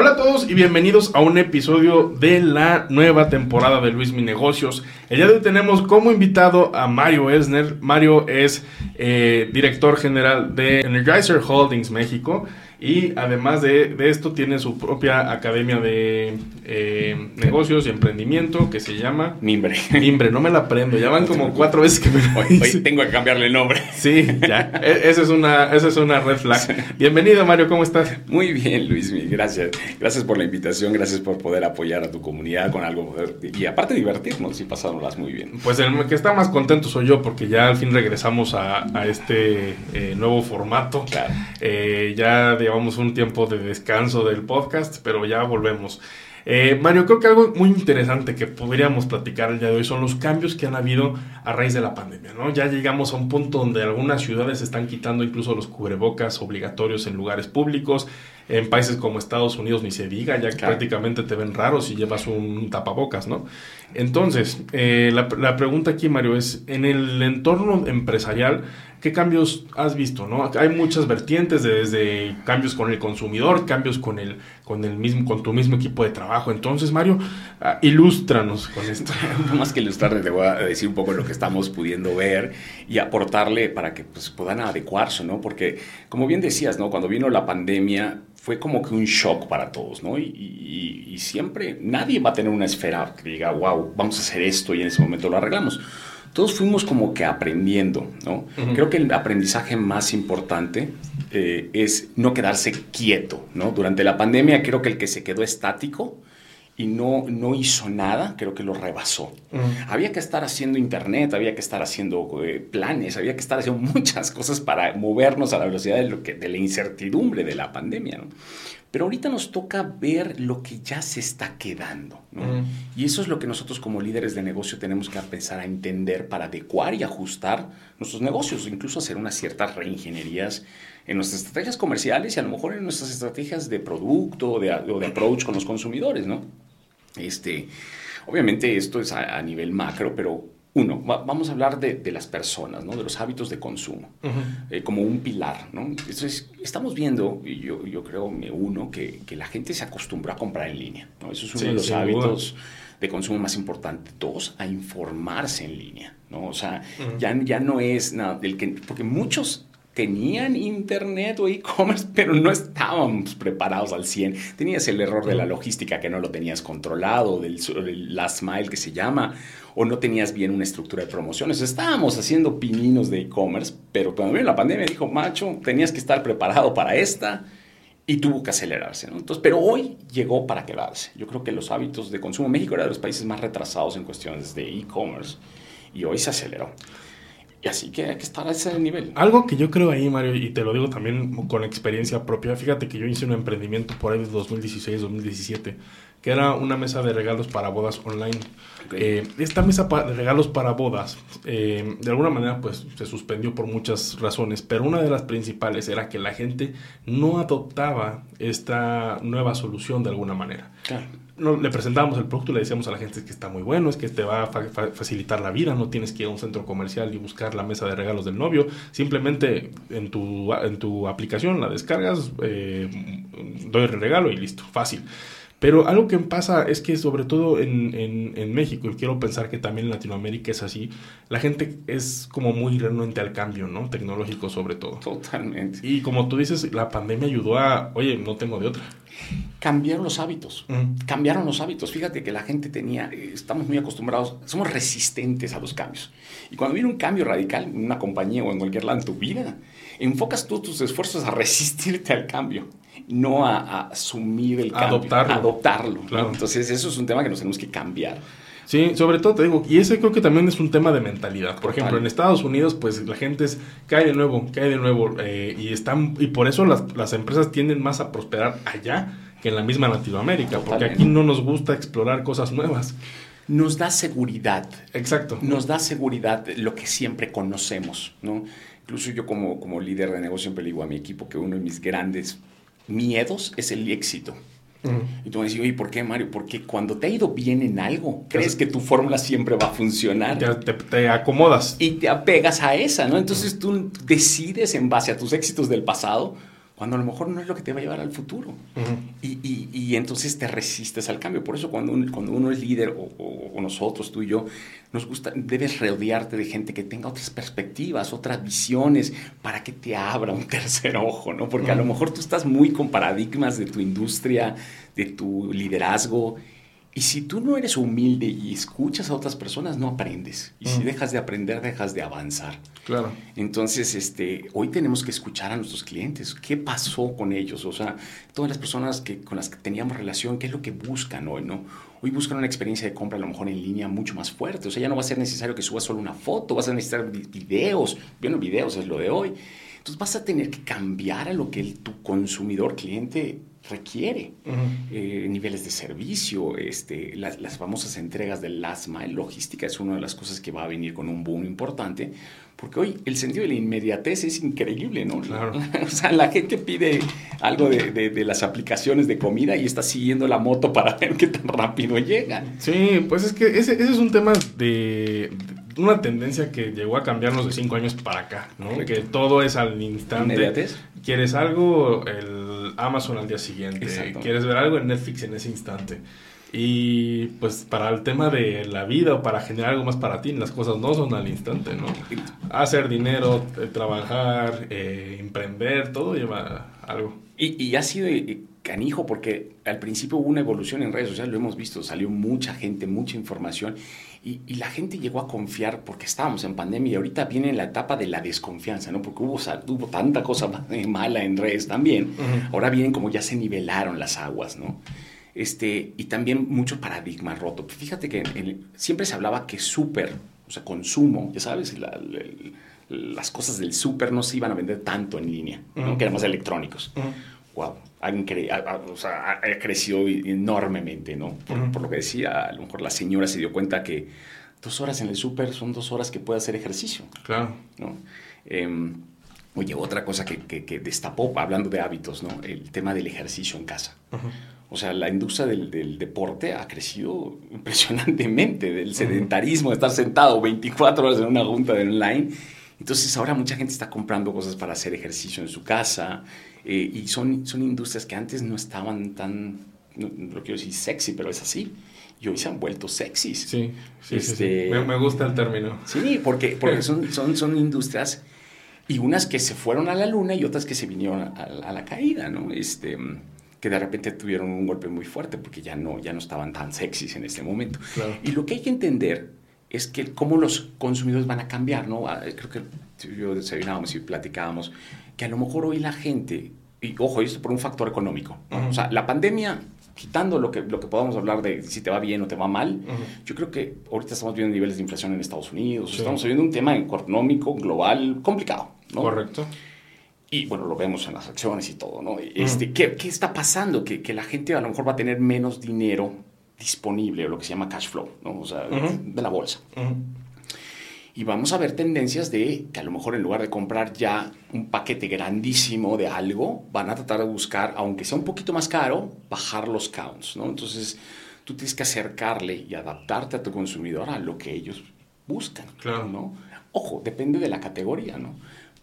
Hola a todos y bienvenidos a un episodio de la nueva temporada de Luis Mi Negocios. El día de hoy tenemos como invitado a Mario Esner. Mario es eh, director general de Energizer Holdings México. Y además de, esto tiene su propia academia de eh, negocios y emprendimiento que se llama... Mimbre. Mimbre, no me la aprendo. Ya van como cuatro veces que me lo hoy, tengo que cambiarle el nombre. Sí, ya. E, esa es una, esa es una red flag. Bienvenido, Mario. ¿Cómo estás? Muy bien, Luis. Gracias. Gracias por la invitación. Gracias por poder apoyar a tu comunidad con algo. Y aparte divertirnos y pasárnoslas muy bien. Pues el que está más contento soy yo porque ya al fin regresamos a, este eh, nuevo formato. Claro. Eh, ya de llevamos un tiempo de descanso del podcast, pero ya volvemos. Eh, Mario, creo que algo muy interesante que podríamos platicar el día de hoy son los cambios que han habido a raíz de la pandemia, ¿no? Ya llegamos a un punto donde algunas ciudades están quitando incluso los cubrebocas obligatorios en lugares públicos. En países como Estados Unidos ni se diga, ya que prácticamente te ven raro si llevas un tapabocas, ¿no? Entonces, eh, la, la pregunta aquí, Mario, es, en el entorno empresarial, ¿Qué cambios has visto? ¿no? Hay muchas vertientes, desde cambios con el consumidor, cambios con el, con el mismo, con tu mismo equipo de trabajo. Entonces, Mario, uh, ilústranos con esto. Más que ilustrarte, te voy a decir un poco lo que estamos pudiendo ver y aportarle para que pues, puedan adecuarse, ¿no? Porque, como bien decías, ¿no? Cuando vino la pandemia, fue como que un shock para todos, ¿no? Y, y, siempre nadie va a tener una esfera que diga, wow, vamos a hacer esto y en ese momento lo arreglamos todos fuimos como que aprendiendo, ¿no? Creo que el aprendizaje más importante eh, es no quedarse quieto, ¿no? Durante la pandemia creo que el que se quedó estático y no, no hizo nada, creo que lo rebasó. Había que estar haciendo internet, había que estar haciendo eh, planes, había que estar haciendo muchas cosas para movernos a la velocidad de, lo que, de la incertidumbre de la pandemia, ¿no? Pero ahorita nos toca ver lo que ya se está quedando. Y eso es lo que nosotros como líderes de negocio tenemos que empezar a entender para adecuar y ajustar nuestros negocios, incluso hacer unas ciertas reingenierías en nuestras estrategias comerciales y a lo mejor en nuestras estrategias de producto o de, o de approach con los consumidores. ¿no? Este, obviamente esto es a nivel macro, pero uno, vamos a hablar de, las personas, ¿no? de los hábitos de consumo, eh, como un pilar. ¿no? Entonces, estamos viendo, y yo, yo creo, me uno, que, que, la gente se acostumbró a comprar en línea. ¿no? Eso es uno de los hábitos de consumo más importantes. Dos, a informarse en línea. ¿no? O sea, ya, ya no es nada del que... Porque muchos tenían internet o e-commerce, pero no estábamos preparados al 100. Tenías el error de la logística que no lo tenías controlado, del, last mile que se llama, o no tenías bien una estructura de promociones. Estábamos haciendo pininos de e-commerce, pero cuando vino la pandemia dijo, macho, tenías que estar preparado para esta y tuvo que acelerarse. Entonces, pero hoy llegó para quedarse. Yo creo que los hábitos de consumo, México era de los países más retrasados en cuestiones de e-commerce y hoy se aceleró. Y así que hay que estar a ese nivel. Algo que yo creo ahí, Mario, y te lo digo también con experiencia propia, fíjate que yo hice un emprendimiento por ahí de 2016, 2017, que era una mesa de regalos para bodas online. Eh, esta mesa de regalos para bodas, eh, de alguna manera, pues se suspendió por muchas razones, pero una de las principales era que la gente no adoptaba esta nueva solución de alguna manera. Claro no, le presentábamos el producto y le decíamos a la gente que está muy bueno, es que te va a facilitar la vida, no tienes que ir a un centro comercial y buscar la mesa de regalos del novio, simplemente en tu, en tu aplicación la descargas, eh, doy el regalo y listo, fácil. Pero algo que pasa es que sobre todo en, en, México, y quiero pensar que también en Latinoamérica es así, la gente es como muy renuente al cambio, ¿no? Tecnológico sobre todo. Totalmente. Y como tú dices, la pandemia ayudó a, oye, no tengo de otra. Cambiaron los hábitos, cambiaron los hábitos. Fíjate que la gente tenía, eh, estamos muy acostumbrados, somos resistentes a los cambios. Y cuando viene un cambio radical en una compañía o en cualquier lado en tu vida, enfocas tú tus esfuerzos a resistirte al cambio no a, asumir el cambio, adoptarlo. adoptarlo. Entonces, eso es un tema que nos tenemos que cambiar. Sí, sobre todo te digo, y ese creo que también es un tema de mentalidad. Por ejemplo, en Estados Unidos, pues la gente es, cae de nuevo, cae de nuevo, eh, y están, y por eso las, las, empresas tienden más a prosperar allá que en la misma Latinoamérica, porque aquí no nos gusta explorar cosas nuevas. nos da seguridad. Exacto. Nos da seguridad lo que siempre conocemos, ¿no? Incluso yo como, como líder de negocio siempre le digo a mi equipo que uno de mis grandes miedos es el éxito. Y tú me dices, oye, ¿por qué, Mario? Porque cuando te ha ido bien en algo, crees que tu fórmula siempre va a funcionar. Te, te, acomodas. Y te apegas a esa, ¿no? Entonces tú decides en base a tus éxitos del pasado cuando a lo mejor no es lo que te va a llevar al futuro. y, y, y, entonces te resistes al cambio. Por eso cuando, cuando uno es líder, o, o, nosotros, tú y yo, nos gusta, debes rodearte de gente que tenga otras perspectivas, otras visiones, para que te abra un tercer ojo, ¿no? Porque a lo mejor tú estás muy con paradigmas de tu industria, de tu liderazgo, y si tú no eres humilde y escuchas a otras personas, no aprendes. Y si dejas de aprender, dejas de avanzar. Claro. Entonces, este, hoy tenemos que escuchar a nuestros clientes. ¿Qué pasó con ellos? O sea, todas las personas que, con las que teníamos relación, ¿qué es lo que buscan hoy, no? Hoy buscan una experiencia de compra a lo mejor en línea mucho más fuerte. O sea, ya no va a ser necesario que subas solo una foto, vas a necesitar videos. Bueno, videos es lo de hoy. Entonces vas a tener que cambiar a lo que el, tu consumidor, cliente, requiere. Eh, niveles de servicio, este, las, las, famosas entregas del last mile, logística es una de las cosas que va a venir con un boom importante, porque hoy el sentido de la inmediatez es increíble, ¿no? Claro. o sea, la gente pide algo de, de, de, las aplicaciones de comida y está siguiendo la moto para ver qué tan rápido llega. Sí, pues es que ese, ese es un tema de, de una tendencia que llegó a cambiarnos de cinco años para acá, ¿no? Correcto. Que todo es al instante. ¿Inmediatez? Quieres algo, el Amazon al día siguiente. Exacto. Quieres ver algo en Netflix en ese instante. Y pues para el tema de la vida o para generar algo más para ti, las cosas no son al instante, ¿no? Hacer dinero, trabajar, eh, emprender, todo lleva algo. Y, y ha sido eh, canijo porque al principio hubo una evolución en redes sociales, lo hemos visto, salió mucha gente, mucha información y, y, la gente llegó a confiar porque estábamos en pandemia y ahorita viene la etapa de la desconfianza, ¿no? Porque hubo, hubo tanta cosa mala en redes también. Uh -huh. Ahora vienen como ya se nivelaron las aguas, ¿no? Este, y también mucho paradigma roto. Fíjate que en, siempre se hablaba que súper, o sea, consumo, ya sabes, la, la, las cosas del súper no se iban a vender tanto en línea, uh -huh. ¿no? que eran más electrónicos. Uh -huh. Wow, han cre o sea, ha crecido enormemente, ¿no? Por, uh -huh. por, lo que decía, a lo mejor la señora se dio cuenta que dos horas en el súper son dos horas que puede hacer ejercicio. Claro. ¿no? Eh, oye, otra cosa que, que, que, destapó, hablando de hábitos, ¿no? El tema del ejercicio en casa. Uh -huh. O sea, la industria del, del, deporte ha crecido impresionantemente, del sedentarismo, de estar sentado 24 horas en una junta de online. Entonces ahora mucha gente está comprando cosas para hacer ejercicio en su casa eh, y son, son industrias que antes no estaban tan, no, no quiero decir sexy, pero es así y hoy se han vuelto sexys. Sí, sí, este, sí, sí. Me, me, gusta el término. Sí, porque, porque son, son, son industrias y unas que se fueron a la luna y otras que se vinieron a, a, la caída, ¿no? Este, que de repente tuvieron un golpe muy fuerte porque ya no, ya no estaban tan sexys en este momento. Claro. Y lo que hay que entender es que cómo los consumidores van a cambiar, ¿no? Ah, creo que yo desayunábamos y platicábamos que a lo mejor hoy la gente, y ojo, esto por un factor económico, uh -huh. o sea, la pandemia quitando lo que, lo que podamos hablar de si te va bien o te va mal, uh -huh. yo creo que ahorita estamos viendo niveles de inflación en Estados Unidos, sí. estamos viendo un tema económico global complicado. ¿no? Correcto. Y bueno, lo vemos en las acciones y todo, ¿no? Este, uh -huh. ¿qué, ¿qué, está pasando? Que, que, la gente a lo mejor va a tener menos dinero disponible, o lo que se llama cash flow, ¿no? O sea, uh -huh. de la bolsa. Y vamos a ver tendencias de que a lo mejor en lugar de comprar ya un paquete grandísimo de algo, van a tratar de buscar, aunque sea un poquito más caro, bajar los counts, ¿no? Entonces, tú tienes que acercarle y adaptarte a tu consumidor a lo que ellos buscan, claro. ¿no? Ojo, depende de la categoría, ¿no?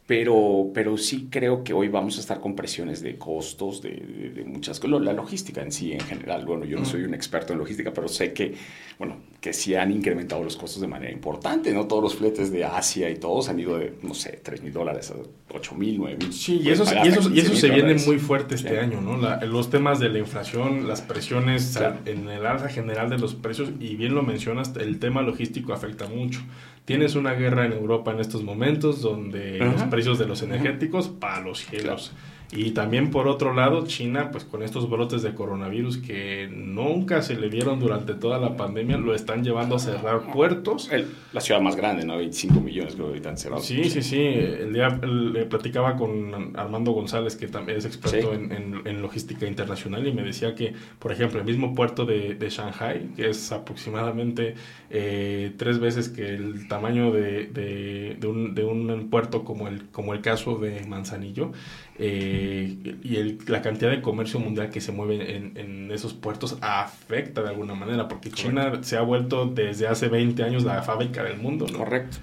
Pero, pero sí creo que hoy vamos a estar con presiones de costos, de, de, de muchas cosas. La logística en sí, en general, bueno, yo no soy un experto en logística, pero sé que, bueno, que sí han incrementado los costos de manera importante, ¿no? Todos los fletes de Asia y todos han ido de, no sé, 3 mil dólares a 8 mil, 9 mil. Sí, y eso, y eso, y eso se viene muy fuerte este sí. año, ¿no? La, los temas de la inflación, las presiones claro. en el alza general de los precios, y bien lo mencionas, el tema logístico afecta mucho. Tienes una guerra en Europa en estos momentos donde los precios de los energéticos para los cielos. Claro. Y también por otro lado, China, pues con estos brotes de coronavirus que nunca se le vieron durante toda la pandemia, lo están llevando a cerrar puertos. la ciudad más grande, ¿no? 25 millones de habitantes cerrados. Sí, sí, sí. El día le platicaba con Armando González, que también es experto en, logística internacional, y me decía que, por ejemplo, el mismo puerto de, de Shanghai, que es aproximadamente eh, tres veces que el tamaño de, de, un, de un puerto como el, como el caso de Manzanillo, eh, y el, la cantidad de comercio mundial que se mueve en, en, esos puertos afecta de alguna manera, porque China se ha vuelto desde hace 20 años la fábrica del mundo. Correcto.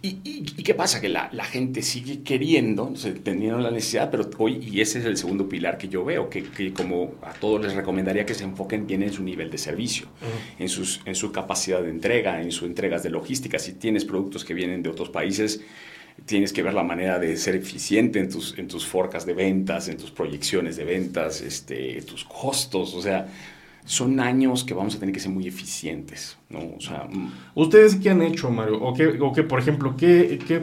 ¿Y, y, qué pasa? Que la, la, gente sigue queriendo, teniendo la necesidad, pero hoy, y ese es el segundo pilar que yo veo, que, que como a todos les recomendaría que se enfoquen bien en su nivel de servicio, en, sus, en su capacidad de entrega, en sus entregas de logística. Si tienes productos que vienen de otros países, tienes que ver la manera de ser eficiente en tus, en tus forcas de ventas, en tus proyecciones de ventas, este, tus costos, o sea, son años que vamos a tener que ser muy eficientes, ¿no? O sea, mm. ¿Ustedes qué han hecho, Mario? ¿O qué, o qué por ejemplo, qué, qué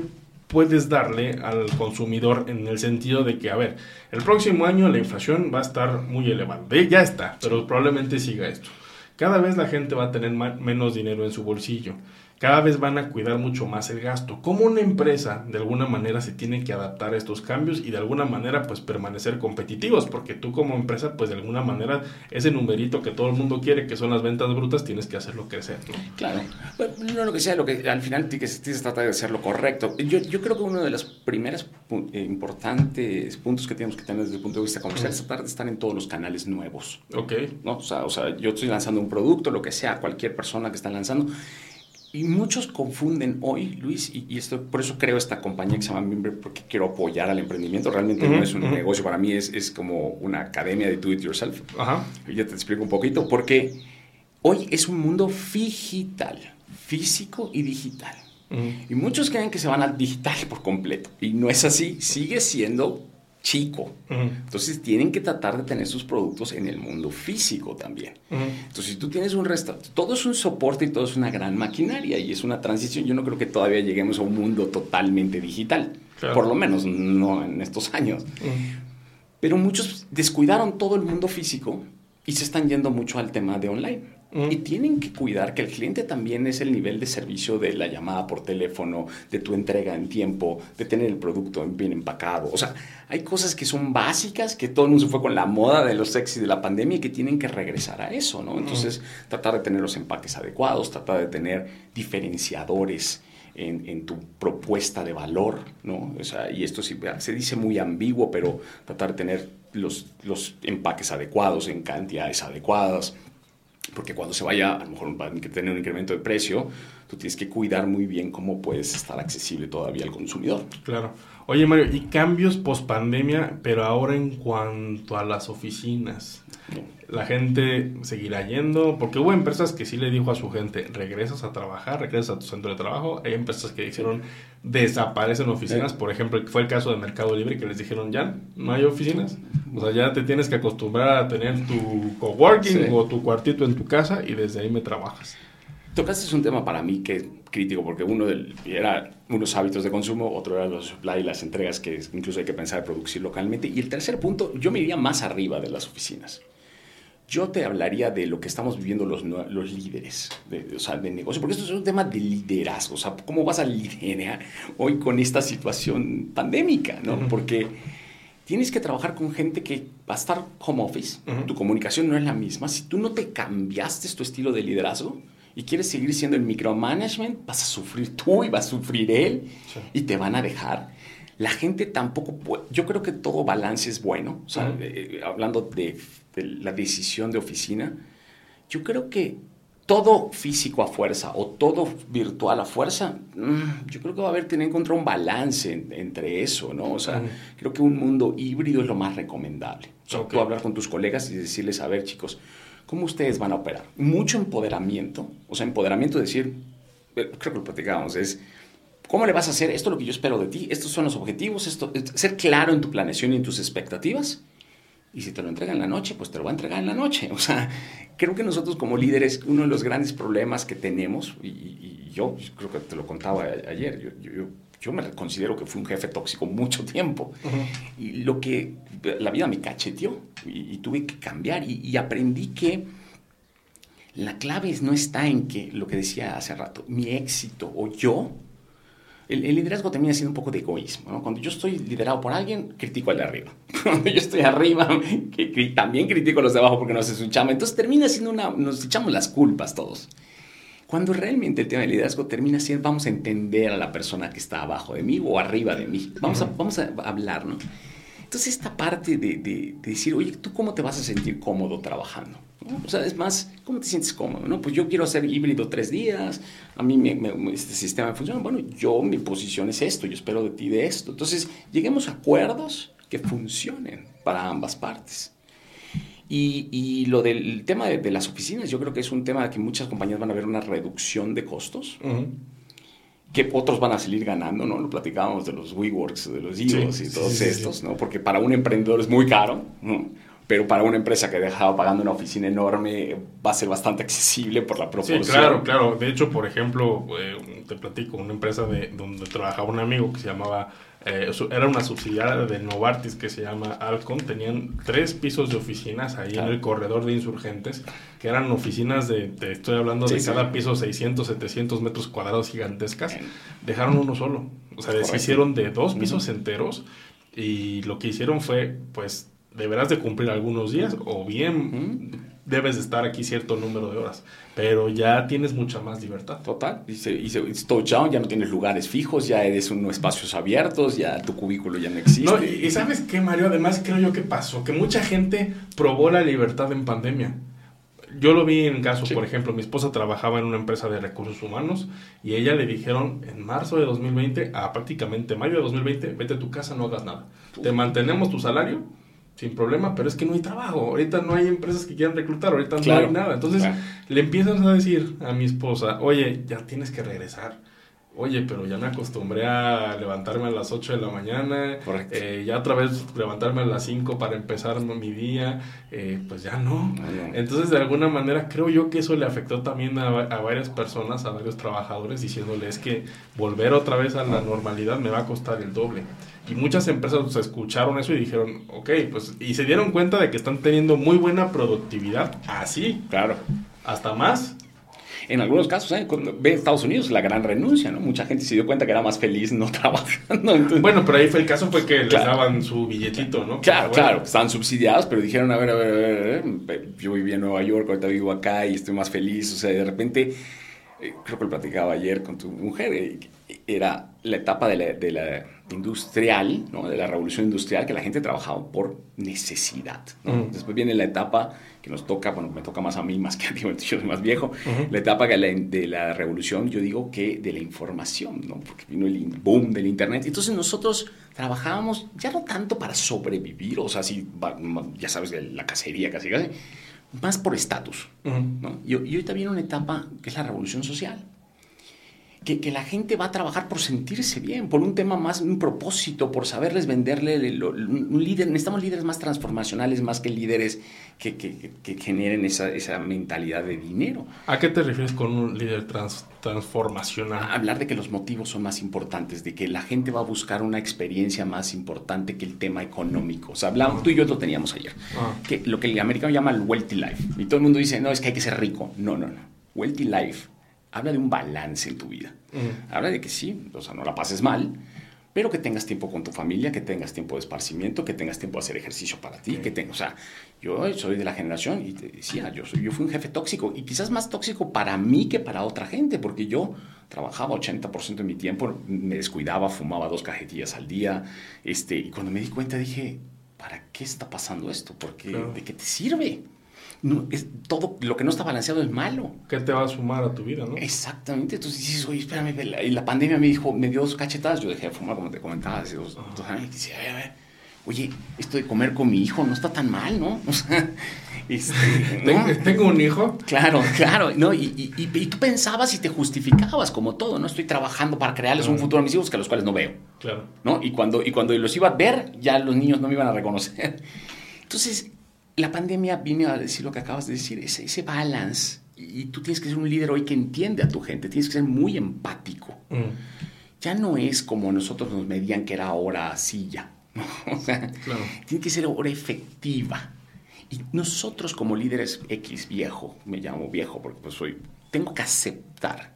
puedes darle al consumidor en el sentido de que, a ver, el próximo año la inflación va a estar muy elevada. Ya está, pero probablemente siga esto. Cada vez la gente va a tener menos dinero en su bolsillo cada vez van a cuidar mucho más el gasto. Como una empresa de alguna manera se tiene que adaptar a estos cambios y de alguna manera pues permanecer competitivos, porque tú como empresa pues de alguna manera ese numerito que todo el mundo quiere, que son las ventas brutas, tienes que hacerlo crecer. Claro, no lo que sea, lo que al final tienes que tratar de hacer lo correcto. Yo, yo creo que uno de los primeros eh, importantes puntos que tenemos que tener desde el punto de vista comercial es tratar de estar en todos los canales nuevos. Ok. ¿no? O, sea, o sea, yo estoy lanzando un producto, lo que sea, cualquier persona que está lanzando y muchos confunden hoy, Luis, y, esto, por eso creo esta compañía que se llama Mimbre, porque quiero apoyar al emprendimiento. Realmente no es un negocio, para mí es, es, como una academia de do it yourself. Ajá. Y ya te explico un poquito, porque hoy es un mundo digital, físico y digital. Y muchos creen que se van al digital por completo. Y no es así, sigue siendo chico. Entonces tienen que tratar de tener sus productos en el mundo físico también. Entonces si tú tienes un restaurante, todo es un soporte y todo es una gran maquinaria y es una transición. Yo no creo que todavía lleguemos a un mundo totalmente digital, por lo menos no en estos años. Pero muchos descuidaron todo el mundo físico y se están yendo mucho al tema de online. Y tienen que cuidar que el cliente también es el nivel de servicio de la llamada por teléfono, de tu entrega en tiempo, de tener el producto bien empacado. O sea, hay cosas que son básicas, que todo el mundo se fue con la moda de los sexy de la pandemia y que tienen que regresar a eso, ¿no? Entonces, tratar de tener los empaques adecuados, tratar de tener diferenciadores. En, en, tu propuesta de valor, ¿no? O sea, y esto sí, se dice muy ambiguo, pero tratar de tener los, los empaques adecuados en cantidades adecuadas, porque cuando se vaya, a lo mejor va a tener un incremento de precio, tú tienes que cuidar muy bien cómo puedes estar accesible todavía al consumidor. Claro. Oye, Mario, y cambios post pandemia, pero ahora en cuanto a las oficinas. La gente seguirá yendo, porque hubo empresas que sí le dijo a su gente, regresas a trabajar, regresas a tu centro de trabajo. Hay empresas que dijeron, desaparecen oficinas. Por ejemplo, fue el caso de Mercado Libre que les dijeron, ya, no hay oficinas. O sea, ya te tienes que acostumbrar a tener tu coworking o tu cuartito en tu casa y desde ahí me trabajas. Tocaste un tema para mí que es crítico, porque uno del, era unos hábitos de consumo, otro era los supply, las entregas que incluso hay que pensar en producir localmente. Y el tercer punto, yo me iría más arriba de las oficinas. Yo te hablaría de lo que estamos viviendo los, los líderes de, o sea, de negocio, porque esto es un tema de liderazgo. O sea, ¿cómo vas a liderar hoy con esta situación pandémica? ¿no? Porque tienes que trabajar con gente que va a estar home office, tu comunicación no es la misma. Si tú no te cambiaste tu estilo de liderazgo, y quieres seguir siendo el micromanagement, vas a sufrir tú y va a sufrir él y te van a dejar. La gente tampoco puede, yo creo que todo balance es bueno, o sea, eh, hablando de, la decisión de oficina, yo creo que todo físico a fuerza o todo virtual a fuerza, mm, yo creo que va a haber tener que encontrar un balance entre eso, ¿no? O sea, creo que un mundo híbrido es lo más recomendable. O sea, tú hablar con tus colegas y decirles, a ver, chicos, ¿Cómo ustedes van a operar? Mucho empoderamiento, o sea, empoderamiento de decir, eh, creo que lo platicábamos, es, ¿cómo le vas a hacer? Esto es lo que yo espero de ti, estos son los objetivos, esto, ser claro en tu planeación y en tus expectativas. Y si te lo entrega en la noche, pues te lo va a entregar en la noche. O sea, creo que nosotros como líderes, uno de los grandes problemas que tenemos, y, yo creo que te lo contaba ayer, yo, yo me considero que fui un jefe tóxico mucho tiempo. Y lo que la vida me cacheteó y, tuve que cambiar y, y, aprendí que la clave no está en que, lo que decía hace rato, mi éxito o yo el, liderazgo termina siendo un poco de egoísmo. Cuando yo estoy liderado por alguien, critico al de arriba. Cuando yo estoy arriba, que, también critico a los de abajo porque no hace su chama. Entonces termina siendo una... Nos echamos las culpas todos. Cuando realmente el tema del liderazgo termina siendo, vamos a entender a la persona que está abajo de mí o arriba de mí. Vamos a, vamos a hablar, ¿no? Entonces esta parte de, de, decir, oye, ¿tú cómo te vas a sentir cómodo trabajando? O sea, es más, ¿cómo te sientes cómodo? ¿no? Pues yo quiero hacer híbrido tres días, a mí este sistema funciona. Bueno, yo, mi posición es esto, yo espero de ti de esto. Entonces, lleguemos a acuerdos que funcionen para ambas partes. Y, y lo del tema de, las oficinas, yo creo que es un tema que muchas compañías van a ver una reducción de costos que otros van a salir ganando, ¿no? Lo platicábamos de los WeWorks, de los IOS y todos estos, ¿no? Porque para un emprendedor es muy caro, ¿no? Pero para una empresa que dejaba pagando una oficina enorme va a ser bastante accesible por la proporción. Sí, claro, claro. De hecho, por ejemplo, eh, te platico, una empresa de donde trabajaba un amigo que se llamaba eh, era una subsidiaria de Novartis que se llama Alcon, tenían tres pisos de oficinas ahí en el corredor de insurgentes, que eran oficinas de, te estoy hablando de cada piso 600, 700 metros cuadrados gigantescas, dejaron uno deshicieron o sea, deshicieron de dos pisos enteros y lo que hicieron fue, pues, deberás de cumplir algunos días o bien debes de estar aquí cierto número de horas, pero ya tienes mucha más libertad. Total, y, se, y ya no tienes lugares fijos, ya eres unos espacios abiertos, ya tu cubículo ya no existe. No, y, sabes qué, Mario, además creo yo que pasó, que mucha gente probó la libertad en pandemia. Yo lo vi en caso, por ejemplo, mi esposa trabajaba en una empresa de recursos humanos y ella le dijeron en marzo de 2020 a prácticamente mayo de 2020, vete a tu casa, no hagas nada. Te mantenemos tu salario, sin problema, pero es que no hay trabajo. Ahorita no hay empresas que quieran reclutar, ahorita no hay nada. Entonces le empiezan a decir a mi esposa, oye, ya tienes que regresar. Oye, pero ya me acostumbré a levantarme a las 8 de la mañana, eh, ya otra vez levantarme a las 5 para empezar mi día, eh, pues ya no. Entonces, de alguna manera, creo yo que eso le afectó también a, a, varias personas, a varios trabajadores, diciéndoles que volver otra vez a la normalidad me va a costar el doble. Y muchas empresas pues, escucharon eso y dijeron, ok, pues, y se dieron cuenta de que están teniendo muy buena productividad así. Claro. Hasta más. En algunos casos, ¿eh? ve Estados Unidos la gran renuncia, ¿no? Mucha gente se dio cuenta que era más feliz no trabajando. Bueno, pero ahí fue el caso fue que les daban su billetito, ¿no? Claro, claro, estaban subsidiados, pero dijeron, a ver, a ver, a ver, yo viví en Nueva York, ahorita vivo acá y estoy más feliz, o sea, de repente, creo que lo platicaba ayer con tu mujer, eh, era la etapa de la, de la industrial, ¿no? de la revolución industrial, que la gente trabajaba por necesidad. Después viene la etapa que nos toca, bueno, me toca más a mí, más que a ti, yo soy más viejo, la etapa de la revolución, yo digo que de la información, ¿no? porque vino el boom del Internet. Entonces nosotros trabajábamos ya no tanto para sobrevivir, o sea, así, ya sabes, la cacería casi casi, más por estatus. ¿no? y ahorita viene una etapa que es la revolución social que, que, la gente va a trabajar por sentirse bien, por un tema más, un propósito, por saberles venderle un líder. Necesitamos líderes más transformacionales, más que líderes que, que, que generen esa, esa, mentalidad de dinero. ¿A qué te refieres con un líder transformacional? hablar de que los motivos son más importantes, de que la gente va a buscar una experiencia más importante que el tema económico. O sea, hablamos, tú y yo lo teníamos ayer, ah. que lo que el americano llama el wealthy life. Y todo el mundo dice, no, es que hay que ser rico. No, no, no. Wealthy life habla de un balance en tu vida. Habla de que sí, o sea, no la pases mal, pero que tengas tiempo con tu familia, que tengas tiempo de esparcimiento, que tengas tiempo de hacer ejercicio para ti, que tengas, o sea, yo soy de la generación y te decía, yo, soy, yo fui un jefe tóxico y quizás más tóxico para mí que para otra gente, porque yo trabajaba 80% de mi tiempo, me descuidaba, fumaba dos cajetillas al día, este, y cuando me di cuenta dije, ¿para qué está pasando esto? Porque, ¿De qué te sirve? Es, todo lo que no está balanceado es malo. ¿Qué te va a sumar a tu vida, no? Exactamente. Entonces dices, oye, espérame, y la pandemia me dijo, me dio dos cachetadas, yo dejé de fumar, como te comentaba, hace dos, años, y decía, a ver, oye, esto de comer con mi hijo no está tan mal, ¿no? O sea, este, ¿Tengo un hijo? Claro, claro, ¿no? Y, y, y, tú pensabas y te justificabas como todo, ¿no? Estoy trabajando para crearles un futuro a mis hijos que a los cuales no veo. Claro. ¿No? Y cuando, y cuando los iba a ver, ya los niños no me iban a reconocer. Entonces, la pandemia viene a decir lo que acabas de decir, ese, ese balance. Y, tú tienes que ser un líder hoy que entiende a tu gente, tienes que ser muy empático. Mm. ya no es como nosotros nos medían que era hora silla. O sea, tiene que ser hora efectiva. Y nosotros como líderes X viejo, me llamo viejo porque pues soy, tengo que aceptar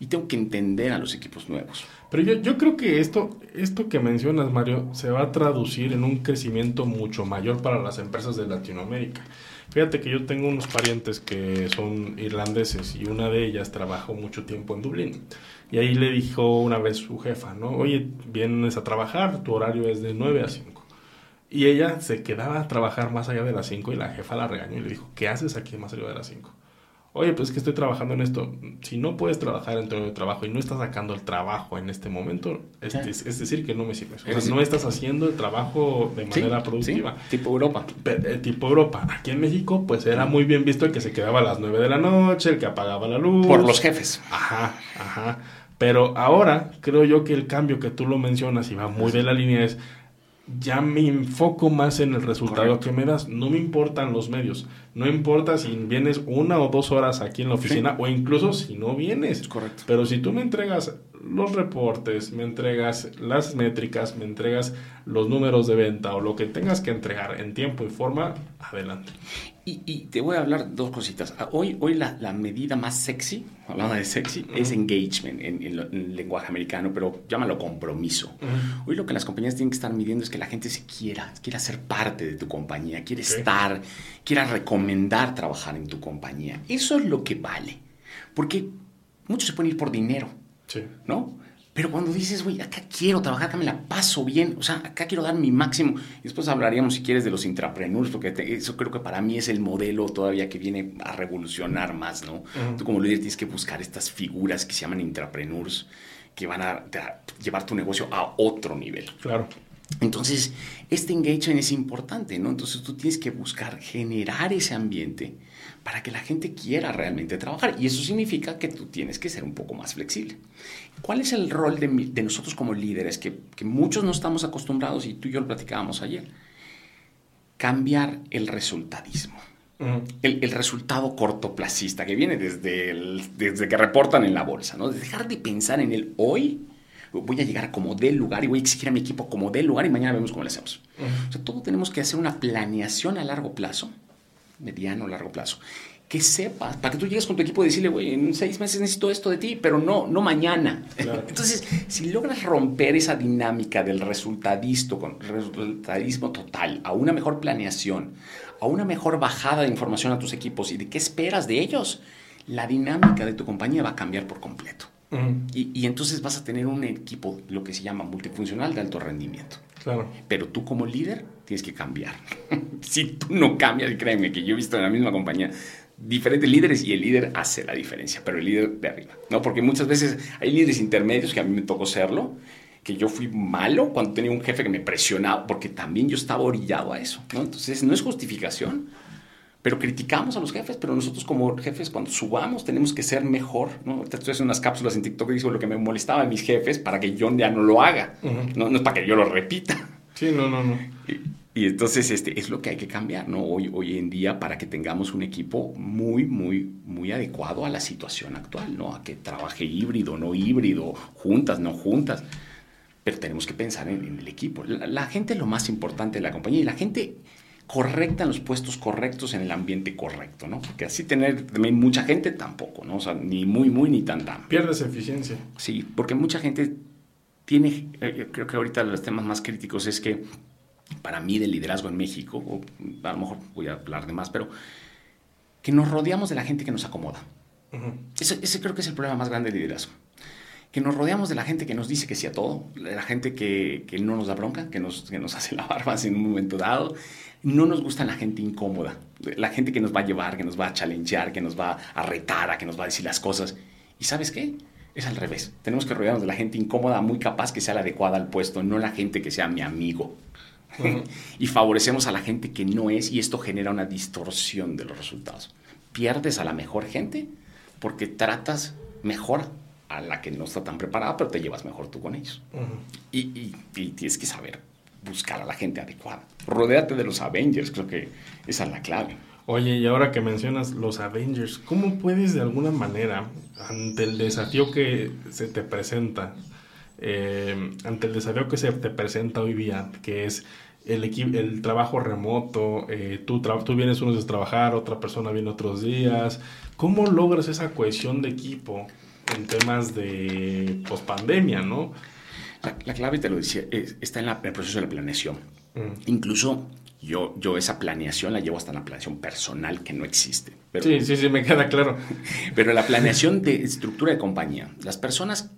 y tengo que entender a los equipos nuevos. Pero yo, yo creo que esto, esto que mencionas, Mario, se va a traducir en un crecimiento mucho mayor para las empresas de Latinoamérica. Fíjate que yo tengo unos parientes que son irlandeses y una de ellas trabajó mucho tiempo en Dublín. Y ahí le dijo una vez su jefa, ¿no? Oye, vienes a trabajar, tu horario es de 9 a 5. Y ella se quedaba a trabajar más allá de las 5 y la jefa la regañó y le dijo, ¿qué haces aquí más allá de las 5? Oye, pues es que estoy trabajando en esto. Si no puedes trabajar en tu trabajo y no estás sacando el trabajo en este momento, es, es decir, que no me sirves. O sea, no estás haciendo el trabajo de manera productiva. tipo Europa. Eh, tipo Europa. Aquí en México, pues era muy bien visto el que se quedaba a las 9 de la noche, el que apagaba la luz. Por los jefes. Ajá, ajá. Pero ahora creo yo que el cambio que tú lo mencionas y va muy de la línea es ya me enfoco más en el resultado que me das. No me importan los medios. No importa si vienes una o dos horas aquí en la oficina o incluso si no vienes. Correcto. Pero si tú me entregas los reportes, me entregas las métricas, me entregas los números de venta o lo que tengas que entregar en tiempo y forma, adelante. Y, te voy a hablar dos cositas. Ah, hoy, hoy la, medida más sexy, hablando de sexy, es engagement en, lenguaje americano, pero llámalo compromiso. Hoy lo que las compañías tienen que estar midiendo es que la gente se quiera, quiera ser parte de tu compañía, quiere estar, quiera recomendar trabajar en tu compañía. Eso es lo que vale. Porque muchos se pueden ir por dinero, ¿no? Pero cuando dices, güey, acá quiero trabajar, acá me la paso bien, o sea, acá quiero dar mi máximo. Y después hablaríamos, si quieres, de los intrapreneurs, porque eso creo que para mí es el modelo todavía que viene a revolucionar más, ¿no? Tú como líder tienes que buscar estas figuras que se llaman intrapreneurs, que van a, llevar tu negocio a otro nivel. Claro. Entonces, este engagement es importante, ¿no? Entonces tú tienes que buscar generar ese ambiente para que la gente quiera realmente trabajar. Y eso significa que tú tienes que ser un poco más flexible. ¿Cuál es el rol de, nosotros como líderes que, muchos no estamos acostumbrados y tú y yo lo platicábamos ayer? Cambiar el resultadismo. el, resultado cortoplacista que viene desde, desde que reportan en la bolsa, ¿no? dejar de pensar en el hoy, voy a llegar como del lugar y voy a exigir a mi equipo como del lugar y mañana vemos cómo lo hacemos. O sea, todo tenemos que hacer una planeación a largo plazo mediano, largo plazo. Que sepas, para que tú llegues con tu equipo y decirle, güey, en seis meses necesito esto de ti, pero no, no mañana. Entonces, si logras romper esa dinámica del resultadismo, con resultadismo total, a una mejor planeación, a una mejor bajada de información a tus equipos y de qué esperas de ellos, la dinámica de tu compañía va a cambiar por completo. y, y, entonces vas a tener un equipo, lo que se llama multifuncional de alto rendimiento. Claro. Pero tú como líder tienes que cambiar. si tú no cambias, créeme que yo he visto en la misma compañía diferentes líderes y el líder hace la diferencia, pero el líder de arriba, ¿no? Porque muchas veces hay líderes intermedios que a mí me tocó serlo, que yo fui malo cuando tenía un jefe que me presionaba, porque también yo estaba orillado a eso, ¿no? Entonces no es justificación, pero criticamos a los jefes, pero nosotros como jefes cuando subamos tenemos que ser mejor, ¿no? Estoy haciendo unas cápsulas en TikTok que digo lo que me molestaba a mis jefes para que yo ya no lo haga, no, no es para que yo lo repita. Sí, no, no, no. Y, entonces este, es lo que hay que cambiar, ¿no? Hoy, hoy en día para que tengamos un equipo muy, muy, muy adecuado a la situación actual, ¿no? A que trabaje híbrido, no híbrido, juntas, no juntas. Pero tenemos que pensar en, el equipo. La, gente es lo más importante de la compañía y la gente correcta en los puestos correctos en el ambiente correcto, ¿no? Porque así tener mucha gente tampoco, ¿no? O sea, ni muy, muy, ni tan, tan. Pierdes eficiencia. Sí, porque mucha gente tiene, eh, creo que ahorita los temas más críticos es que para mí de liderazgo en México, o a lo mejor voy a hablar de más, pero que nos rodeamos de la gente que nos acomoda. ese, creo que es el problema más grande del liderazgo. Que nos rodeamos de la gente que nos dice que sí a todo, de la gente que, que no nos da bronca, que nos, que nos hace la barba en un momento dado. No nos gusta la gente incómoda, la gente que nos va a llevar, que nos va a challengear, que nos va a retar, a que nos va a decir las cosas. ¿Y sabes qué? Es al revés. Tenemos que rodearnos de la gente incómoda, muy capaz que sea la adecuada al puesto, no la gente que sea mi amigo. y favorecemos a la gente que no es y esto genera una distorsión de los resultados. Pierdes a la mejor gente porque tratas mejor a la que no está tan preparada, pero te llevas mejor tú con ellos. y, tienes que saber buscar a la gente adecuada. Rodéate de los Avengers, creo que esa es la clave. Oye, y ahora que mencionas los Avengers, ¿cómo puedes de alguna manera, ante el desafío que se te presenta, eh, ante el desafío que se te presenta hoy día, que es el, el trabajo remoto, eh, tú, tú vienes unos días a trabajar, otra persona viene otros días, ¿cómo logras esa cohesión de equipo en temas de pospandemia, no? La, clave, te lo decía, está en, el proceso de la planeación. Mm. Incluso yo, yo esa planeación la llevo hasta la planeación personal que no existe. sí, sí, sí, me queda claro. Pero la planeación de estructura de compañía, las personas,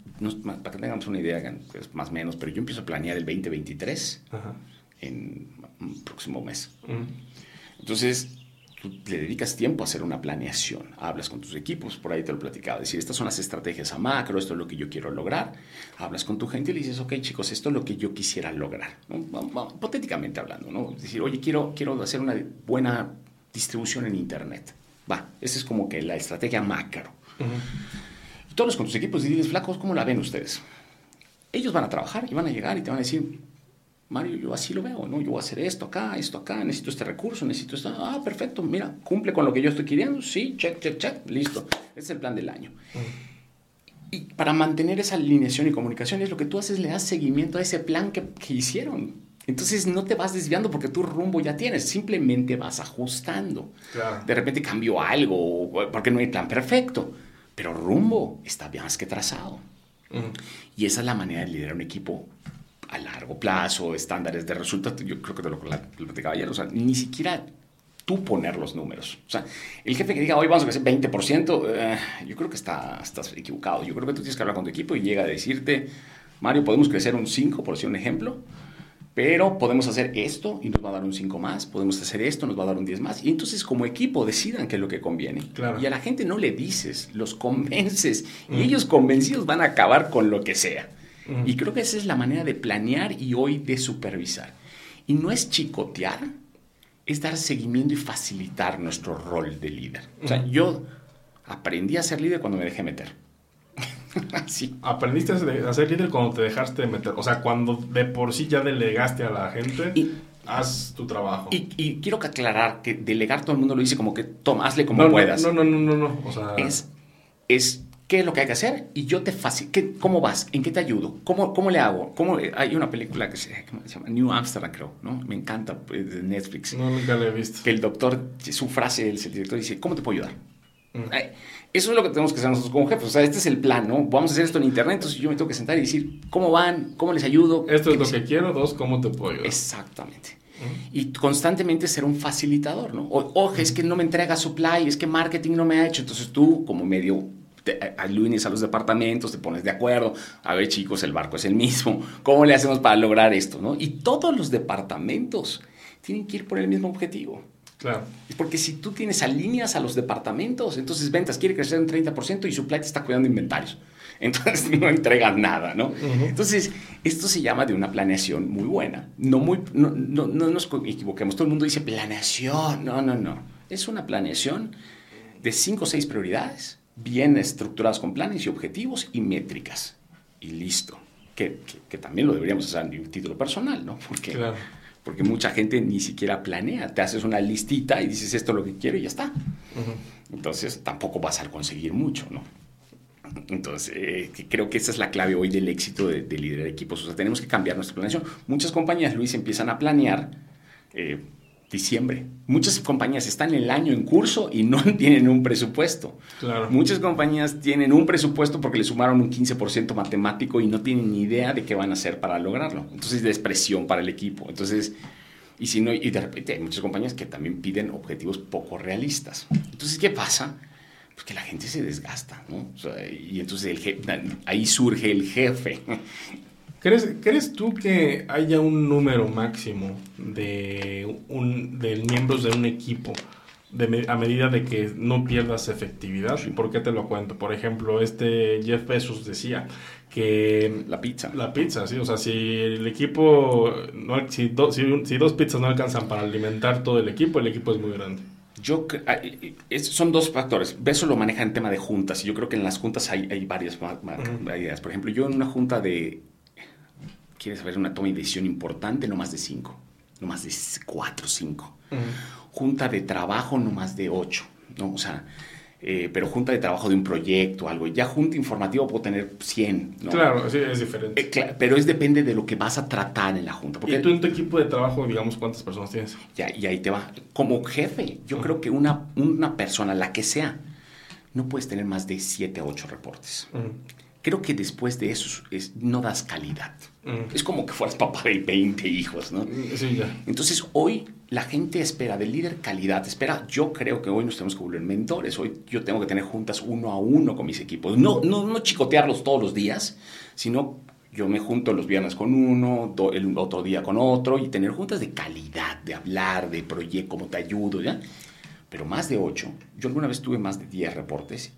para que tengamos una idea, pues, más o menos, pero yo empiezo a planear el 2023 en un próximo mes. Entonces, le dedicas tiempo a hacer una planeación, hablas con tus equipos, por ahí te lo he platicado, decir, estas son las estrategias a macro, esto es lo que yo quiero lograr, hablas con tu gente y le dices, ok chicos, esto es lo que yo quisiera lograr, hipotéticamente hablando, ¿no? Es decir, oye, quiero, quiero hacer una buena distribución en Internet. Va, esa es como que la estrategia macro. Y todos con tus equipos y dices, flacos, ¿cómo la ven ustedes? Ellos van a trabajar y van a llegar y te van a decir, Mario, yo así lo veo, ¿no? Yo voy a hacer esto acá, esto acá, necesito este recurso, necesito esto. Ah, perfecto, mira, cumple con lo que yo estoy queriendo. Sí, check, check, check, listo. Ese es el plan del año. Y para mantener esa alineación y comunicación es lo que tú haces, le das seguimiento a ese plan que, que hicieron. Entonces no te vas desviando porque tu rumbo ya tienes, simplemente vas ajustando. De repente cambió algo porque no hay plan perfecto, pero rumbo está más que trazado. Y esa es la manera de liderar un equipo a largo plazo, estándares de resultados, yo creo que te lo, platicaba ayer, o sea, ni siquiera tú poner los números. O sea, el jefe que diga, hoy vamos a hacer 20%, eh, yo creo que está, estás equivocado. Yo creo que tú tienes que hablar con tu equipo y llega a decirte, Mario, podemos crecer un 5, por decir un ejemplo, pero podemos hacer esto y nos va a dar un 5 más, podemos hacer esto, nos va a dar un 10 más. Y entonces como equipo decidan qué es lo que conviene. Y a la gente no le dices, los convences. Y mm. ellos convencidos van a acabar con lo que sea. Y creo que esa es la manera de planear y hoy de supervisar. Y no es chicotear, es dar seguimiento y facilitar nuestro rol de líder. O sea, yo aprendí a ser líder cuando me dejé meter. sí. Aprendiste a ser líder cuando te dejaste meter. O sea, cuando de por sí ya delegaste a la gente. Y, haz tu trabajo. Y, quiero que aclarar que delegar todo el mundo lo dice como que toma, hazle como puedas. No, no, no, no, no. O sea, es, es qué es lo que hay que hacer y yo te facilito. ¿Cómo vas? ¿En qué te ayudo? ¿Cómo, cómo le hago? ¿Cómo, hay una película que se, llama New Amsterdam, creo, ¿no? Me encanta, pues, de Netflix. No, nunca la he visto. Que el doctor, su frase, el, director dice, ¿cómo te puedo ayudar? Mm. Eso es lo que tenemos que hacer nosotros como jefes. O sea, este es el plan, ¿no? Vamos a hacer esto en internet, entonces yo me tengo que sentar y decir, ¿cómo van? ¿Cómo les ayudo? Esto es lo que quiero, dos, ¿cómo te puedo ayudar? Exactamente. Mm. Y constantemente ser un facilitador, ¿no? O, es que no me entrega supply, es que marketing no me ha hecho. Entonces tú, como medio alunes a los departamentos, te pones de acuerdo, a ver chicos, el barco es el mismo, ¿cómo le hacemos para lograr esto? ¿no? Y todos los departamentos tienen que ir por el mismo objetivo. Claro. Porque si tú tienes alineas a los departamentos, entonces ventas quiere crecer un 30% y su te está cuidando inventarios. Entonces no entregan nada, ¿no? Entonces, esto se llama de una planeación muy buena. No, muy, no, no, no nos equivoquemos. Todo el mundo dice planeación. No, no, no. Es una planeación de cinco o seis prioridades bien estructuradas con planes y objetivos y métricas. Y listo. Que, que, también lo deberíamos hacer en título personal, ¿no? Porque, porque mucha gente ni siquiera planea. Te haces una listita y dices esto es lo que quiero y ya está. Entonces tampoco vas a conseguir mucho, ¿no? Entonces, eh, creo que esa es la clave hoy del éxito de, de liderar equipos. O sea, tenemos que cambiar nuestra planeación. Muchas compañías, Luis, empiezan a planear eh, diciembre. Muchas compañías están el año en curso y no tienen un presupuesto. Muchas compañías tienen un presupuesto porque le sumaron un 15% matemático y no tienen ni idea de qué van a hacer para lograrlo. Entonces es presión para el equipo. Entonces, y si no, y de repente hay muchas compañías que también piden objetivos poco realistas. Entonces, ¿qué pasa? Pues que la gente se desgasta, ¿no? y entonces el ahí surge el jefe ¿Crees, tú que haya un número máximo de, un, de miembros de un equipo a medida de que no pierdas efectividad? ¿Por qué te lo cuento? Por ejemplo, este Jeff Bezos decía que... La pizza. La pizza, sí. O sea, si el equipo... No, si, si, dos pizzas no alcanzan para alimentar todo el equipo, el equipo es muy grande. Yo son dos factores. Beso lo maneja en tema de juntas. Y yo creo que en las juntas hay, hay varias ideas. Por ejemplo, yo en una junta de quieres saber una toma de decisión importante, no más de cinco, no más de cuatro o cinco. Junta de trabajo, no más de ocho. ¿no? O sea, eh, pero junta de trabajo de un proyecto, algo. Ya junta informativa puedo tener 100. ¿no? Claro, sí, es diferente. Eh, pero es depende de lo que vas a tratar en la junta. Porque ¿Y tú en tu equipo de trabajo, digamos, cuántas personas tienes? Ya, y ahí te va. Como jefe, yo creo que una, una persona, la que sea, no puedes tener más de 7 a 8 reportes. Ujú. Creo que después de eso es- no das calidad. Ujú. Es como que fueras papá de 20 hijos, ¿no? Sí, ya. Entonces hoy la gente espera del líder calidad, espera, yo creo que hoy nos tenemos que volver mentores, hoy yo tengo que tener juntas uno a uno con mis equipos, no, no, no chicotearlos todos los días, sino yo me junto los viernes con uno, do- el otro día con otro y tener juntas de calidad, de hablar, de proyecto, cómo te ayudo, ¿ya? Pero más de ocho, yo alguna vez tuve más de 10 reportes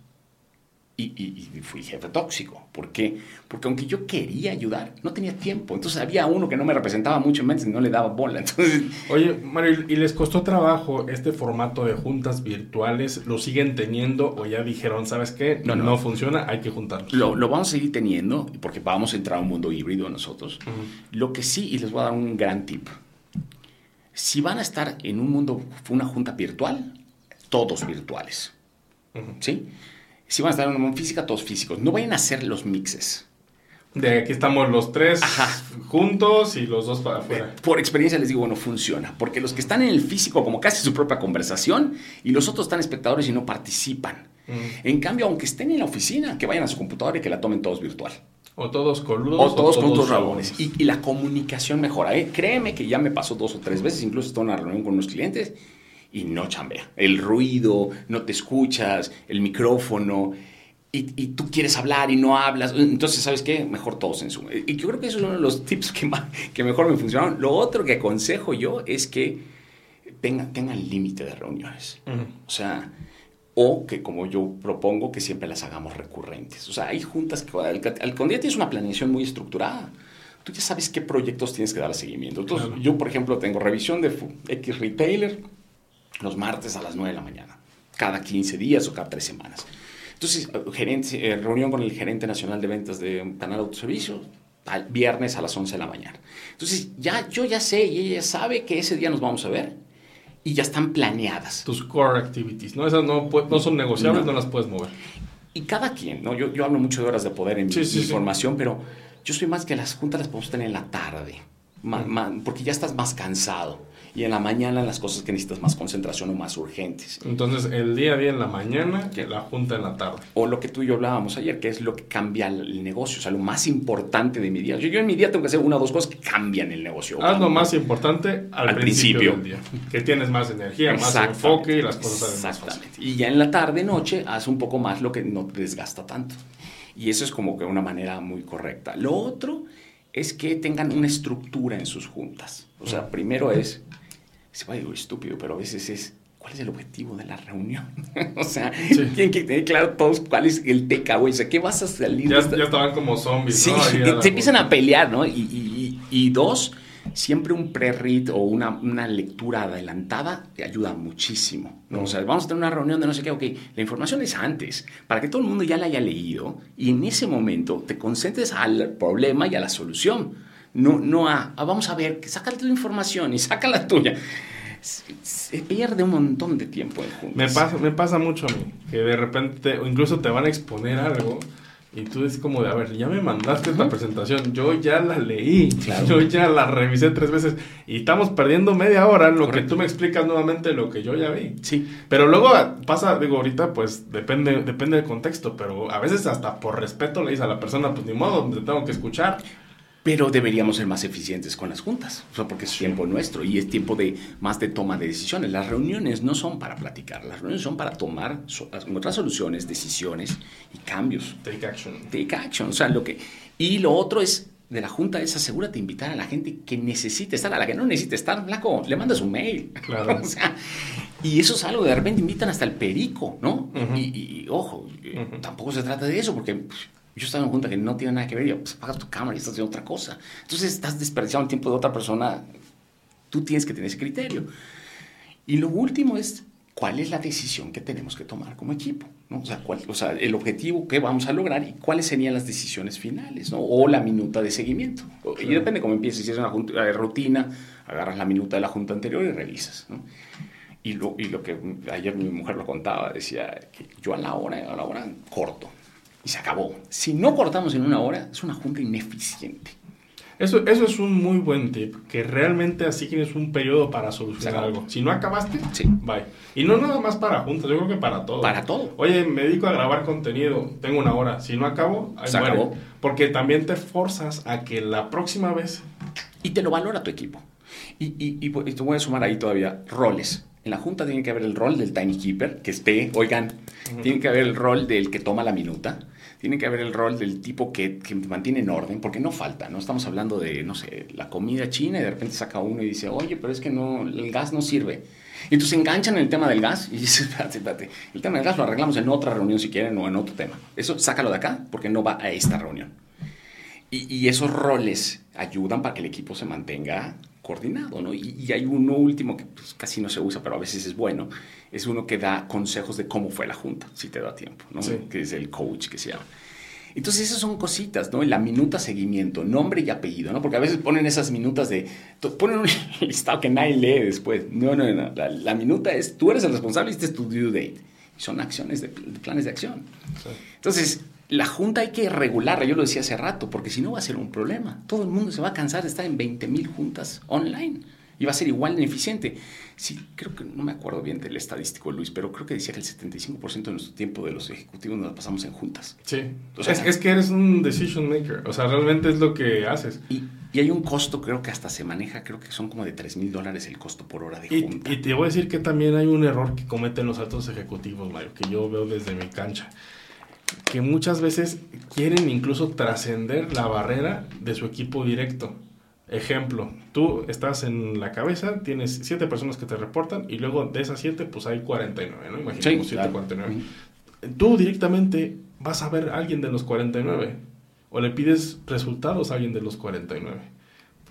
y, y- y fui jefe tóxico. ¿Por qué? Porque aunque yo quería ayudar, no tenía tiempo. Entonces había uno que no me representaba mucho en mente y no le daba bola. Entonces, Oye, Mario, ¿y les costó trabajo este formato de juntas virtuales? ¿Lo siguen teniendo o ya dijeron, sabes qué? No, No, no. funciona, hay que juntarnos. lo, lo vamos a seguir teniendo porque vamos a entrar a un mundo híbrido nosotros. Ujú. Lo que sí, y les voy a dar un gran tip. Si van a estar en un mundo, una junta virtual, todos virtuales. Ujú. ¿Sí? Si van a estar en una física, todos físicos. No vayan a hacer los mixes. De aquí estamos los tres Ajá. juntos y los dos para afuera. Por experiencia les digo, no funciona. Porque los que están en el físico, como casi su propia conversación, y los otros están espectadores y no participan. Mm. En cambio, aunque estén en la oficina, que vayan a su computadora y que la tomen todos virtual. O todos coludos. O todos con tus rabones. rabones. Y, y la comunicación mejora. ¿eh? Créeme que ya me pasó dos o tres veces, incluso estoy en una reunión con unos clientes y no chambea. El ruido, no te escuchas, el micrófono. Y, y tú quieres hablar y no hablas. Entonces, ¿sabes qué? Mejor todos en Zoom. Y yo creo que eso es uno de los tips que, más- que mejor me funcionaron. Lo otro que aconsejo yo es que tengan, tengan límite de reuniones. Ujú. O sea, o que como yo propongo, que siempre las hagamos recurrentes. O sea, hay juntas que al, al- cuando ya tienes una planeación muy estructurada, tú ya sabes qué proyectos tienes que dar seguimiento. Entonces, yo, por ejemplo, tengo revisión de X retailer los martes a las 9 de la mañana, cada 15 días o cada 3 semanas. Entonces, gerente, eh, reunión con el gerente nacional de ventas de un canal de autoservicio, al viernes a las 11 de la mañana. Entonces, ya, yo ya sé y ella sabe que ese día nos vamos a ver y ya están planeadas. Tus core activities, ¿no? Esas no, no son negociables, No. no. las puedes mover. Y cada quien, ¿no? Yo, yo hablo mucho de horas de poder en mi, Sí, sí, mi sí. formación, pero yo soy más que las juntas las podemos tener en la tarde, ma- ma- porque ya estás más cansado. Y en la mañana las cosas que necesitas más concentración o más urgentes. Entonces, el día a día en la mañana, Sí. la junta en la tarde. O lo que tú y yo hablábamos ayer, que es lo que cambia el negocio, o sea, lo más importante de mi día. Yo, yo en mi día tengo que hacer una o dos cosas que cambian el negocio. Haz lo más importante al, Al principio, principio. del día. Que tienes más energía, más Exactamente. enfoque y las cosas salen más. Exactamente. Y ya en la tarde, noche, haz un poco más lo que no te desgasta tanto. Y eso es como que una manera muy correcta. Lo otro es que tengan una estructura en sus juntas. O sea, primero es, se va a decir estúpido, pero a veces es, ¿cuál es el objetivo de la reunión? o sea, Sí. tienen que tener claro todos cuál es el takeaway. O sea, ¿qué vas a salir Ya, ya estaban como zombies, Sí, ¿no? Se empiezan a pelear, ¿no? Y, y- y- y dos, siempre un pre-read o una, una lectura adelantada te ayuda muchísimo. ¿no? O sea, vamos a tener una reunión de no sé qué, ok, la información es antes, para que todo el mundo ya la haya leído y en ese momento te concentres al problema y a la solución. No, no a, a, vamos a ver, saca tu información y saca la tuya. Se, se pierde un montón de tiempo en. Me pasa, me pasa mucho a mí, que de repente, o incluso te van a exponer algo y tú es como de, a ver, ya me mandaste esta presentación, yo ya la leí, Claro. yo ya la revisé tres veces y estamos perdiendo media hora en lo Correcto. que tú me explicas nuevamente lo que yo ya vi. Sí, Pero luego pasa, digo, ahorita pues depende, depende del contexto, pero a veces hasta por respeto le dices a la persona, pues ni modo, te tengo que escuchar. Pero deberíamos ser más eficientes con las juntas, o sea, porque es tiempo nuestro y es tiempo de más de toma de decisiones. Las reuniones no son para platicar, las reuniones son para tomar so- encontrar soluciones, decisiones y cambios. Take action. Take action, o sea, lo que y lo otro es de la junta es asegúrate de invitar a la gente que necesite estar, a la que no necesite estar, flaco, le mandas un mail. Claro. o sea, y eso es algo, de repente invitan hasta el perico, ¿no? Y, y- y, ojo, tampoco se trata de eso, porque pues, yo estaba en una junta que no tiene nada que ver, y pues apagas tu cámara y estás haciendo otra cosa. Entonces estás desperdiciando el tiempo de otra persona. Tú tienes que tener ese criterio. Y lo último es, ¿cuál es la decisión que tenemos que tomar como equipo? ¿no? O, sea, cuál- o sea, el objetivo que vamos a lograr y cuáles serían las decisiones finales, ¿no? O la minuta de seguimiento. O- Y Claro. depende cómo empieces. Si es una junta- eh, rutina, agarras la minuta de la junta anterior y revisas, ¿no? Y lo, y lo que ayer mi mujer lo contaba, decía que yo a la hora, a la hora corto. Y se acabó. Si no cortamos en una hora, es una junta ineficiente. Eso, eso es un muy buen tip, que realmente así tienes un periodo para solucionar algo. Si no acabaste, Sí. bye. Y no nada más para juntas, yo creo que para todo. Para todo. Oye, me dedico a grabar contenido, tengo una hora. Si no acabo, ahí Se muere. acabó. Porque también te forzas a que la próxima vez Y te lo valora tu equipo. Y, y, y, y te voy a sumar ahí todavía roles. En la junta tiene que haber el rol del timekeeper, que esté, oigan, tiene que haber el rol del que toma la minuta, tiene que haber el rol del tipo que, que mantiene en orden, porque no falta, no estamos hablando de, no sé, la comida china y de repente saca uno y dice, oye, pero es que no, el gas no sirve. Y entonces enganchan en el tema del gas y dices, espérate, espérate, el tema del gas lo arreglamos en otra reunión si quieren o en otro tema. Eso sácalo de acá porque no va a esta reunión. Y, y esos roles ayudan para que el equipo se mantenga coordinado, ¿no? Y, y hay uno último que pues, casi no se usa, pero a veces es bueno, es uno que da consejos de cómo fue la junta, si te da tiempo, ¿no? Sí. Que es el coach que se llama. Entonces esas son cositas, ¿no? La minuta seguimiento, nombre y apellido, ¿no? Porque a veces ponen esas minutas de, ponen un listado que nadie lee después. No, no, no. La, la minuta es, tú eres el responsable y este es tu due date. Y son acciones de, de planes de acción. Entonces, la junta hay que regularla, yo lo decía hace rato, porque si no va a ser un problema. Todo el mundo se va a cansar de estar en 20 mil juntas online y va a ser igual de ineficiente. Sí, creo que no me acuerdo bien del estadístico, Luis, pero creo que decía que el 75% de nuestro tiempo de los ejecutivos nos la pasamos en juntas. Sí. O sea, es, es que eres un decision maker. O sea, realmente es lo que haces. Y, y hay un costo, creo que hasta se maneja, creo que son como de 3 mil dólares el costo por hora de Y, junta. y te voy a decir que también hay un error que cometen los altos ejecutivos, Mario, que yo veo desde mi cancha. Que muchas veces quieren incluso trascender la barrera de su equipo directo. Ejemplo, tú estás en la cabeza, tienes siete personas que te reportan y luego de esas siete, pues hay 49, ¿no? Imaginemos Sí, siete, claro. 49. Tú directamente vas a ver a alguien de los 49 o le pides resultados a alguien de los 49.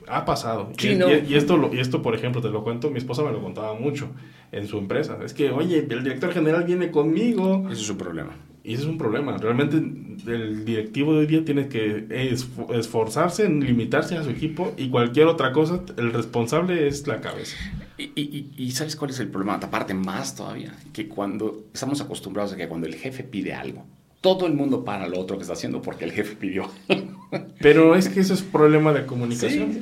Ha pasado. Sí, y, no. y- y esto, lo- y esto, por ejemplo, te lo cuento, mi esposa me lo contaba mucho en su empresa. Es que, oye, el director general viene conmigo. Ese es un problema. Y ese es un problema. Realmente el directivo de hoy día tiene que esf- esforzarse en limitarse a su equipo y cualquier otra cosa, el responsable es la cabeza. Y, y- y- ¿sabes cuál es el problema? Aparte más todavía, que cuando estamos acostumbrados a que cuando el jefe pide algo, todo el mundo para lo otro que está haciendo porque el jefe pidió. Pero es que eso es problema de comunicación.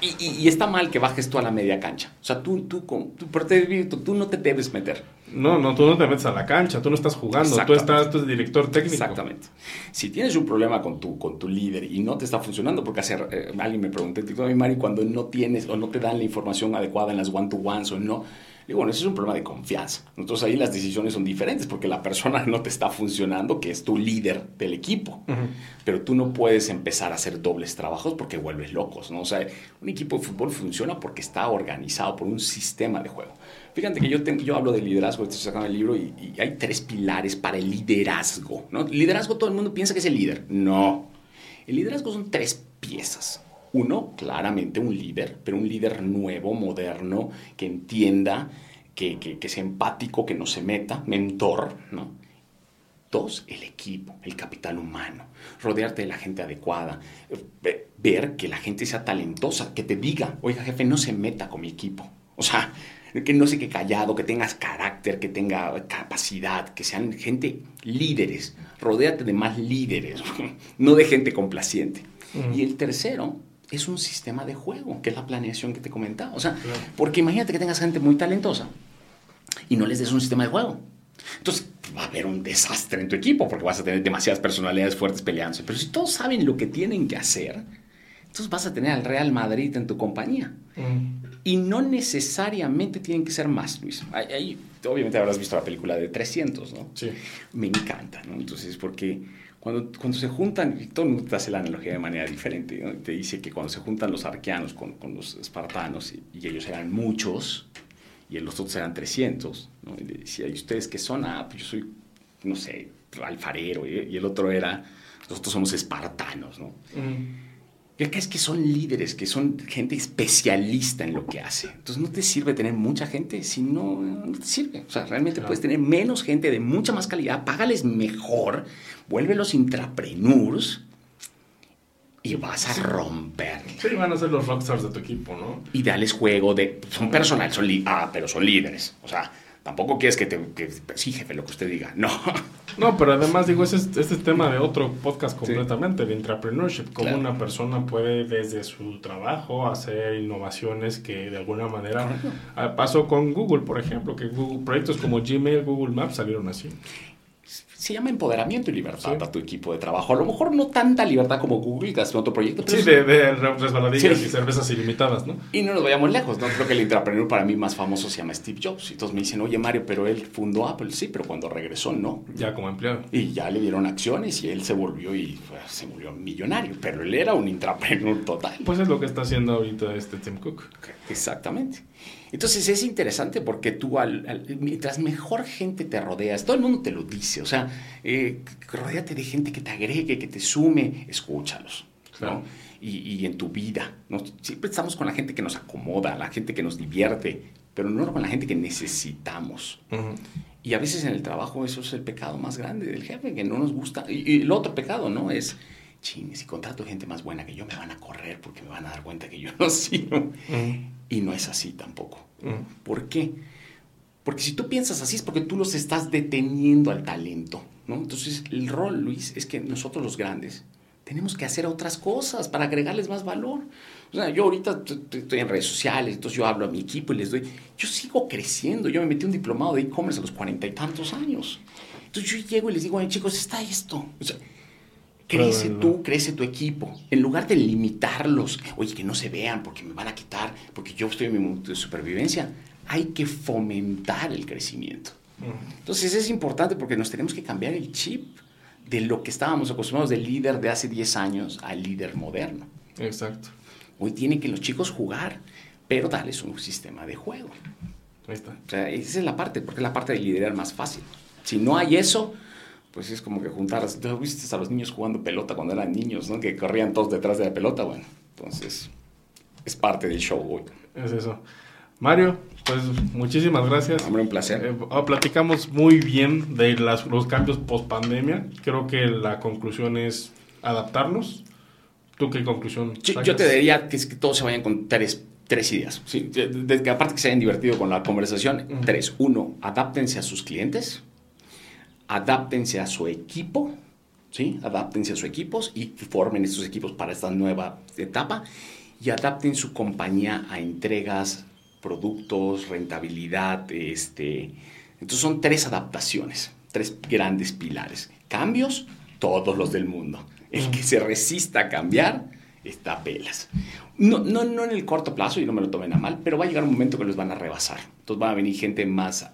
Y, y- y está mal que bajes tú a la media cancha. O sea, tú, tú, tú, tú, tú no te debes meter. No, no, tú no te metes a la cancha, tú no estás jugando, tú estás, tú eres director técnico. Exactamente. Si tienes un problema con tu, con tu líder y no te está funcionando, porque hace, eh, alguien me preguntó, digo, "Ay, Mari, cuando no tienes o no te dan la información adecuada en las one-to-ones o no, digo, bueno, eso es un problema de confianza. Entonces ahí las decisiones son diferentes porque la persona no te está funcionando, que es tu líder del equipo. Ujú. Pero tú no puedes empezar a hacer dobles trabajos porque vuelves locos, ¿no? O sea, un equipo de fútbol funciona porque está organizado por un sistema de juego. Fíjate que yo, tengo, yo hablo de liderazgo, estoy sacando el libro y, hay tres pilares para el liderazgo, ¿no? Liderazgo todo el mundo piensa que es el líder. No. El liderazgo son tres piezas. Uno, claramente un líder, pero un líder nuevo, moderno, que entienda, que, que, que empático, que no se meta, mentor, ¿no? Dos, el equipo, el capital humano. Rodearte de la gente adecuada. Ve- Ver que la gente sea talentosa, que te diga, oiga jefe, no se meta con mi equipo. O sea, que no se quede callado, que tengas carácter, que tenga capacidad, que sean gente líderes. Rodéate de más líderes, no de gente complaciente. Ujú. Y el tercero es un sistema de juego, que es la planeación que te comentaba. O sea, Claro. porque imagínate que tengas gente muy talentosa y no les des un sistema de juego. Entonces va a haber un desastre en tu equipo porque vas a tener demasiadas personalidades fuertes peleándose. Pero si todos saben lo que tienen que hacer, entonces vas a tener al Real Madrid en tu compañía. Ujú. Y no necesariamente tienen que ser más, Luis. Ahí, obviamente habrás visto la película de 300, ¿no? Sí. Me encanta, ¿no? Entonces, porque cuando, cuando se juntan, y todo el mundo te hace la analogía de manera diferente, ¿no? Te dice que cuando se juntan los arqueanos con, con los espartanos, y, y ellos eran muchos, y los otros eran 300, ¿no? Y le decía, ¿y ustedes qué son? Ah, pues yo soy, no sé, alfarero, y, y el otro era, nosotros somos espartanos, ¿no? Ujú. Y acá es que son líderes, que son gente especialista en lo que hace. Entonces no te sirve tener mucha gente si no, no te sirve. O sea, realmente Claro. puedes tener menos gente de mucha más calidad, págales mejor, vuélvelos intrapreneurs y vas a romper. Sí, van a ser los rockstars de tu equipo, ¿no? Y dales juego de... Son personal, son li- ah, pero son líderes. O sea, tampoco quieres que te... que- sí, jefe, lo que usted diga. No. No, pero además digo, ese es, este es tema de otro podcast completamente, de entrepreneurship, cómo Claro. una persona puede desde su trabajo hacer innovaciones que de alguna manera pasó con Google, por ejemplo, que Google, proyectos como Gmail, Google Maps salieron así. Se llama empoderamiento y libertad Sí. para tu equipo de trabajo. A lo mejor no tanta libertad como Google, que hace otro proyecto. pero Sí, de, de resbaladillas Sí. y cervezas ilimitadas, ¿no? Y no nos vayamos lejos, ¿no? Creo que el intrapreneur para mí más famoso se llama Steve Jobs. Y todos me dicen, oye Mario, pero él fundó Apple. Sí, pero cuando regresó, no. Ya como empleado. Y ya le dieron acciones y él se volvió y pues, se volvió millonario. Pero él era un intrapreneur total. Pues es lo que está haciendo ahorita este Tim Cook. Exactamente. Entonces es interesante porque tú, al, al- mientras mejor gente te rodeas, todo el mundo te lo dice, o sea, eh, rodéate de gente que te agregue, que te sume, escúchalos. ¿no? Y, y en tu vida, ¿no? siempre estamos con la gente que nos acomoda, la gente que nos divierte, pero no con la gente que necesitamos. Y a veces en el trabajo eso es el pecado más grande del jefe, que no nos gusta. Y, y el otro pecado, ¿no? Es, ching, si contrato gente más buena que yo, me van a correr porque me van a dar cuenta que yo no sirvo. Ujú. Y no es así tampoco. Ujú. ¿Por qué? Porque si tú piensas así es porque tú los estás deteniendo al talento, ¿no? Entonces, el rol, Luis, es que nosotros los grandes tenemos que hacer otras cosas para agregarles más valor. O sea, yo ahorita estoy en redes sociales, entonces yo hablo a mi equipo y les doy... Yo sigo creciendo, yo me metí un diplomado de e-commerce a los cuarenta y tantos años. Entonces yo llego y les digo, "Oye, chicos, está esto. O sea, crece tú, crece tu equipo. En lugar de limitarlos, oye, que no se vean porque me van a quitar, porque yo estoy en mi momento de supervivencia, hay que fomentar el crecimiento. Ujú. Entonces es importante porque nos tenemos que cambiar el chip de lo que estábamos acostumbrados del líder de hace 10 años al líder moderno. Exacto. Hoy tienen que los chicos jugar, pero darles un sistema de juego. Ahí está. O sea, esa es la parte, porque es la parte de liderar más fácil. Si no hay eso, pues es como que juntar, ¿tú viste a los niños jugando pelota cuando eran niños, ¿no? Que corrían todos detrás de la pelota, bueno, entonces es parte del show hoy. Es eso. Mario, pues muchísimas gracias. Hombre, un placer. Eh, ah, platicamos muy bien de las- los cambios post pandemia. Creo que la conclusión es adaptarnos. ¿Tú qué conclusión? Yo, sacas? yo te diría que, es que todos se vayan con tres, tres ideas. ¿sí? De- de- que aparte que se hayan divertido con la conversación, Ujú. tres. Uno, adáptense a sus clientes, adáptense a su equipo, ¿sí? adáptense a sus equipos y formen estos equipos para esta nueva etapa y adapten su compañía a entregas, productos, rentabilidad. Este. Entonces son tres adaptaciones, tres grandes pilares. Cambios, todos los del mundo. El que se resista a cambiar está a pelas. No, no, no en el corto plazo, y no me lo tomen a mal, pero va a llegar un momento que los van a rebasar. Entonces van a venir gente más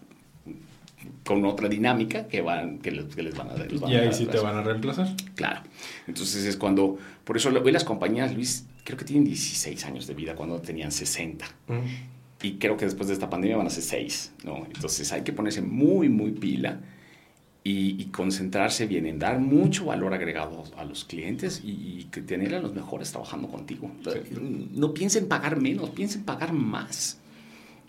con otra dinámica que, van, que, les, que les van a dar. Y ahí sí te van a reemplazar. Claro. Entonces es cuando, por eso hoy las compañías, Luis, creo que tienen 16 años de vida cuando tenían 60. Ujú. Y creo que después de esta pandemia van a ser 6, ¿no? Entonces hay que ponerse muy, muy pila y, y concentrarse bien en dar mucho valor agregado a los clientes y, y tener a los mejores trabajando contigo. No piensen pagar menos, piensen pagar más.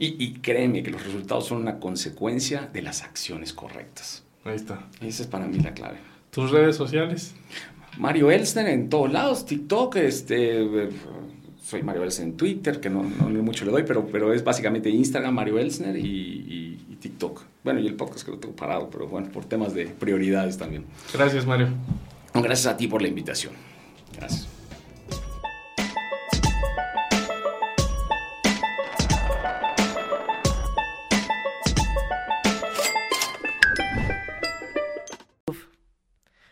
Y, y créeme que los resultados son una consecuencia de las acciones correctas. Ahí está. Esa es para mí la clave. ¿Tus redes sociales? Mario Elsner en todos lados, TikTok, este, soy Mario Elsner en Twitter, que no, no, no mucho le doy, pero, pero es básicamente Instagram, Mario Elsner y, y- y TikTok. Bueno, y el podcast que lo tengo parado, pero bueno, por temas de prioridades también. Gracias, Mario. Gracias a ti por la invitación. Gracias.